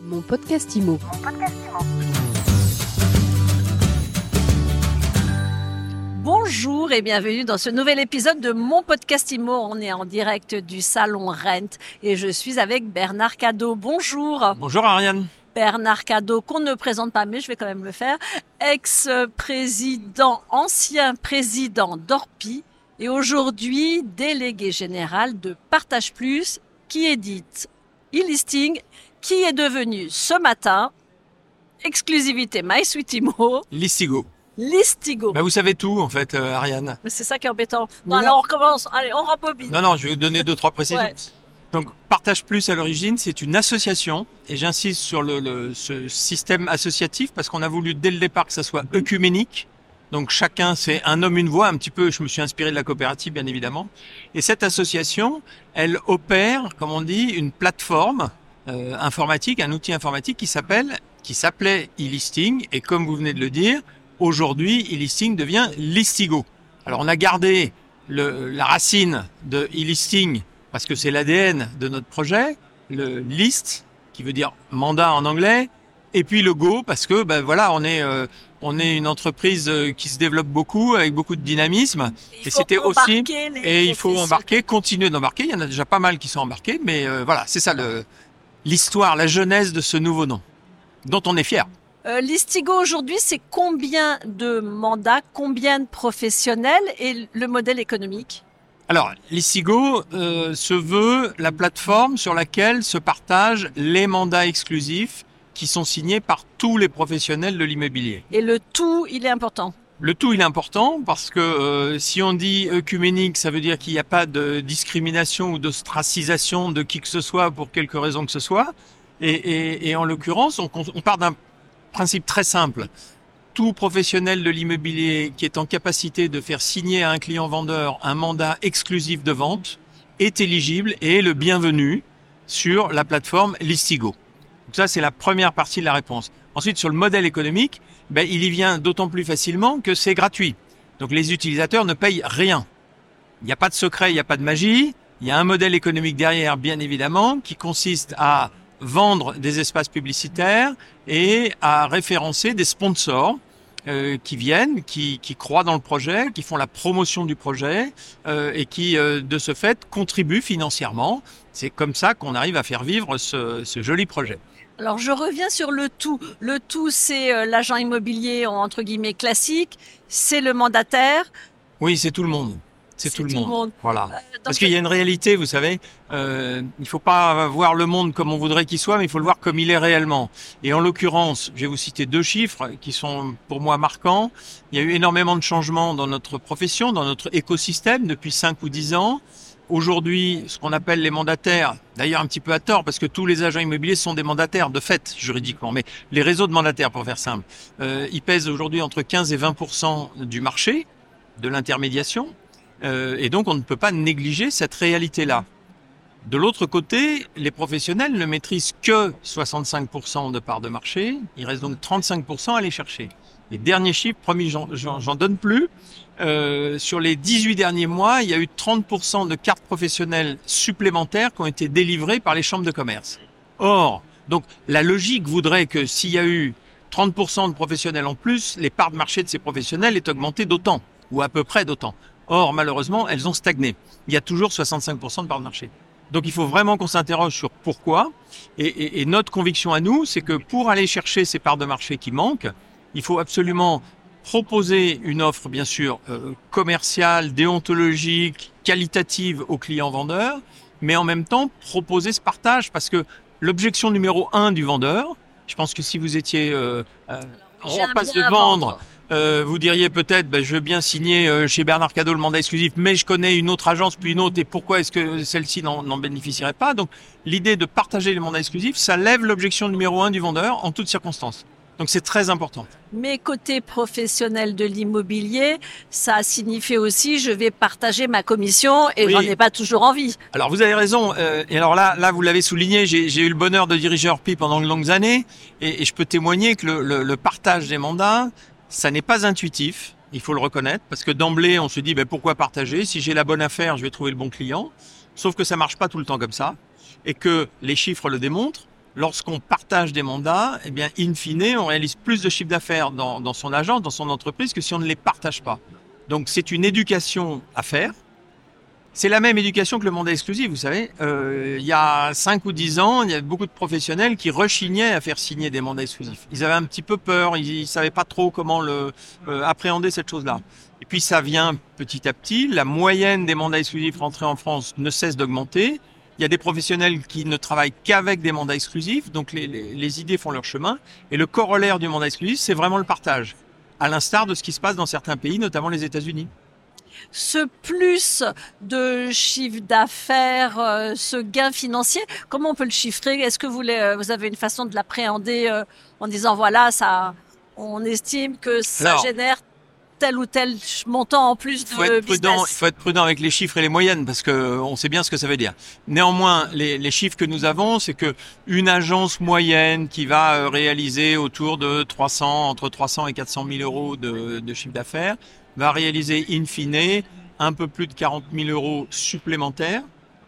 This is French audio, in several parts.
Mon podcast IMO. Bonjour et bienvenue dans ce nouvel épisode de mon podcast IMO. On est en direct du salon Rent et je suis avec Bernard Cadeau. Bonjour. Bonjour Ariane. Bernard Cadeau, qu'on ne présente pas, mais je vais quand même le faire. Ex-président, ancien président d'Orpi et aujourd'hui délégué général de Partage Plus qui édite e-listing qui est devenu ce matin exclusivité My Listigo. Listigo. Bah, vous savez tout en fait, euh, Ariane. Mais c'est ça qui est embêtant. Non, Non. alors on recommence. Allez, on rembobine. Non, non, je vais vous donner deux, trois précisions. Ouais. Donc, Partage Plus à l'origine, c'est une association, et j'insiste sur le, le- ce système associatif parce qu'on a voulu dès le départ que ça soit œcuménique. Donc chacun, c'est un homme, une voix, un petit peu, je me suis inspiré de la coopérative, bien évidemment. Et cette association, elle opère, comme on dit, une plateforme euh, informatique, un outil informatique qui s'appelle, qui s'appelait e-listing, et comme vous venez de le dire, aujourd'hui, e-listing devient Listigo. Alors on a gardé le, la racine de e-listing parce que c'est l'ADN de notre projet, le list qui veut dire mandat en anglais, et puis le go parce que ben voilà on est euh, on est une entreprise euh, qui se développe beaucoup avec beaucoup de dynamisme et c'était aussi et il faut embarquer, continuer d'embarquer. Il y en a déjà pas mal qui sont embarqués, mais euh, voilà c'est ça le l'histoire, la genèse de ce nouveau nom dont on est fier. Euh, Listigo aujourd'hui, c'est combien de mandats, combien de professionnels et le modèle économique? Alors, l'ISIGO euh, se veut la plateforme sur laquelle se partagent les mandats exclusifs qui sont signés par tous les professionnels de l'immobilier. Et le tout, il est important? Le tout, il est important parce que euh, si on dit œcuménique, ça veut dire qu'il n'y a pas de discrimination ou d'ostracisation de qui que ce soit pour quelque raison que ce soit. Et, et- et en l'occurrence, on, on part d'un principe très simple. Tout professionnel de l'immobilier qui est en capacité de faire signer à un client vendeur un mandat exclusif de vente est éligible et est le bienvenu sur la plateforme Listigo. Donc ça, c'est la première partie de la réponse. Ensuite, sur le modèle économique, ben, il y vient d'autant plus facilement que c'est gratuit. Donc les utilisateurs ne payent rien. Il n'y a pas de secret, il n'y a pas de magie. Il y a un modèle économique derrière, bien évidemment, qui consiste à vendre des espaces publicitaires et à référencer des sponsors euh, qui viennent, qui, qui croient dans le projet, qui font la promotion du projet euh, et qui, euh, de ce fait, contribuent financièrement. C'est comme ça qu'on arrive à faire vivre ce, ce joli projet. Alors je reviens sur le tout. Le tout, c'est euh, l'agent immobilier entre guillemets classique, c'est le mandataire. Oui, c'est tout le monde. C'est tout, le monde. Voilà. Euh, Parce qu'il y a une réalité, vous savez, euh, il faut pas voir le monde comme on voudrait qu'il soit, mais il faut le voir comme il est réellement. Et en l'occurrence, je vais vous citer deux chiffres qui sont pour moi marquants. Il y a eu énormément de changements dans notre profession, dans notre écosystème depuis 5 ou 10 ans. Aujourd'hui, ce qu'on appelle les mandataires, d'ailleurs un petit peu à tort, parce que tous les agents immobiliers sont des mandataires de fait juridiquement, mais les réseaux de mandataires, pour faire simple, euh, ils pèsent aujourd'hui entre 15 et 20 du marché, de l'intermédiation. Euh, et donc, on ne peut pas négliger cette réalité-là. De l'autre côté, les professionnels ne maîtrisent que 65% de parts de marché. Il reste donc 35% à aller chercher. Les derniers chiffres, promis, j'en donne plus. Euh, sur les 18 derniers mois, il y a eu 30% de cartes professionnelles supplémentaires qui ont été délivrées par les chambres de commerce. Or, donc, la logique voudrait que s'il y a eu 30% de professionnels en plus, les parts de marché de ces professionnels aient augmenté d'autant, ou à peu près d'autant. Or, malheureusement, elles ont stagné. Il y a toujours 65% de parts de marché. Donc, il faut vraiment qu'on s'interroge sur pourquoi. Et, et- et notre conviction à nous, c'est que pour aller chercher ces parts de marché qui manquent, il faut absolument proposer une offre, bien sûr, euh, commerciale, déontologique, qualitative aux clients vendeurs, mais en même temps proposer ce partage, parce que l'objection numéro un du vendeur, je pense que si vous étiez euh, euh, un passe de vendre, euh, vous diriez peut-être, ben, je veux bien signer euh, chez Bernard Cadeau le mandat exclusif, mais je connais une autre agence puis une autre, et pourquoi est-ce que celle-ci n'en bénéficierait pas? Donc, l'idée de partager les mandats exclusifs, ça lève l'objection numéro un du vendeur en toutes circonstances. Donc, c'est très important. Mais côté professionnel de l'immobilier, ça signifie aussi je vais partager ma commission et Oui. j'en ai pas toujours envie. Alors vous avez raison. euh, et alors là, là vous l'avez souligné. J'ai j'ai eu le bonheur de diriger Orpi pendant de longues années, et, et je peux témoigner que le, le- le partage des mandats, ça n'est pas intuitif. Il faut le reconnaître parce que d'emblée, on se dit ben, pourquoi partager? Si j'ai la bonne affaire, je vais trouver le bon client. Sauf que ça marche pas tout le temps comme ça, et que les chiffres le démontrent. lorsqu'on partage des mandats, eh bien, in fine, on réalise plus de chiffre d'affaires dans, dans son agence, dans son entreprise, que si on ne les partage pas. Donc, c'est une éducation à faire. C'est la même éducation que le mandat exclusif, vous savez. Euh, il y a 5 ou 10 ans, il y avait beaucoup de professionnels qui rechignaient à faire signer des mandats exclusifs. Ils avaient un petit peu peur, ils, ne savaient pas trop comment euh, appréhender cette chose-là. Et puis ça vient petit à petit, la moyenne des mandats exclusifs rentrés en France ne cesse d'augmenter. Il y a des professionnels qui ne travaillent qu'avec des mandats exclusifs, donc les idées font leur chemin. Et le corollaire du mandat exclusif, c'est vraiment le partage, à l'instar de ce qui se passe dans certains pays, notamment les États-Unis ce plus de chiffre d'affaires, euh, ce gain financier, comment on peut le chiffrer? Est-ce que vous, euh, vous avez une façon de l'appréhender euh, en disant voilà, ça, on estime que ça génère tel ou tel montant en plus de faut être prudent, Il faut être prudent avec les chiffres et les moyennes parce que on sait bien ce que ça veut dire. Néanmoins, les, les chiffres que nous avons, c'est que une agence moyenne qui va réaliser autour de 300, entre 300 et 400 000 euros de, de chiffre d'affaires, va réaliser in fine un peu plus de 40 000 euros supplémentaires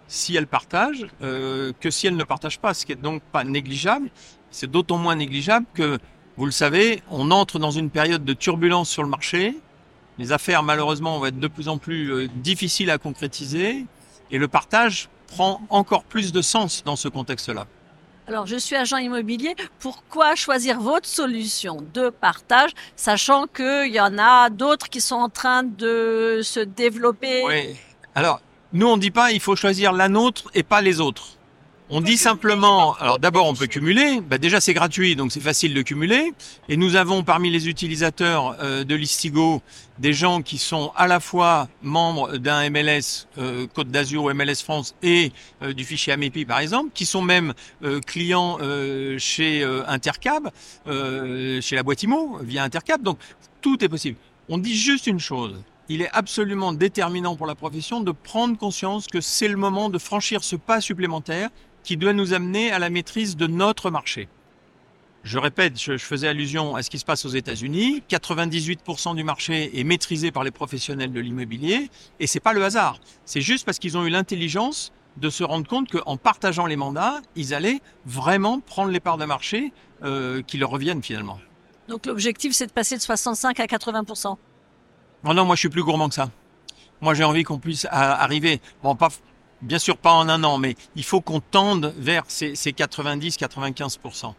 si elle partage euh, que si elle ne partage pas, ce qui est donc pas négligeable. C'est d'autant moins négligeable que, vous le savez, on entre dans une période de turbulence sur le marché. Les affaires, malheureusement, vont être de plus en plus euh, difficiles à concrétiser et le partage prend encore plus de sens dans ce contexte-là. Alors, je suis agent immobilier. Pourquoi choisir votre solution de partage, sachant qu'il y en a d'autres qui sont en train de se développer? Oui. Alors, nous, on ne dit pas il faut choisir la nôtre et pas les autres. On dit simplement, alors d'abord on peut cumuler, bah déjà c'est gratuit donc c'est facile de cumuler, et nous avons parmi les utilisateurs euh, de Listigo des gens qui sont à la fois membres d'un MLS euh, Côte d'Azur ou MLS France et euh, du fichier AMEPI par exemple, qui sont même clients chez Intercab, chez la boîte IMO via Intercab, donc tout est possible. On dit juste une chose, il est absolument déterminant pour la profession de prendre conscience que c'est le moment de franchir ce pas supplémentaire qui doit nous amener à la maîtrise de notre marché. Je répète, je, faisais allusion à ce qui se passe aux États-Unis. 98% du marché est maîtrisé par les professionnels de l'immobilier et c'est pas le hasard. C'est juste parce qu'ils ont eu l'intelligence de se rendre compte qu'en partageant les mandats, ils allaient vraiment prendre les parts de marché euh, qui leur reviennent finalement. Donc l'objectif, c'est de passer de 65 à 80%. Non, non, moi je suis plus gourmand que ça. Moi j'ai envie qu'on puisse arriver, bon pas Bien sûr pas en un an, mais il faut qu'on tende vers ces, 90-95%.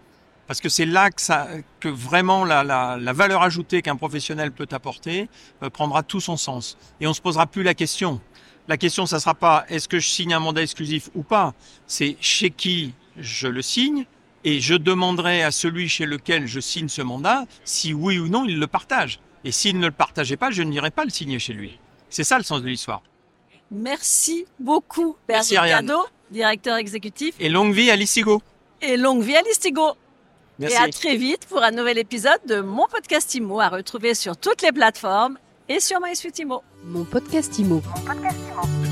Parce que c'est là que, vraiment la, la, valeur ajoutée qu'un professionnel peut apporter euh, prendra tout son sens. Et on se posera plus la question. La question, ça sera pas est-ce que je signe un mandat exclusif ou pas? C'est chez qui je le signe? Et je demanderai à celui chez lequel je signe ce mandat si oui ou non il le partage. Et s'il ne le partageait pas, je n'irai pas le signer chez lui. C'est ça le sens de l'histoire. Merci beaucoup, Merci, Cadeau, directeur exécutif. Et longue vie à Listigo. Et longue vie à Listigo. Merci. Et à très vite pour un nouvel épisode de Mon Podcast Imo à retrouver sur toutes les plateformes et sur MySuite Imo. Mon Podcast Imo. Mon podcast Imo.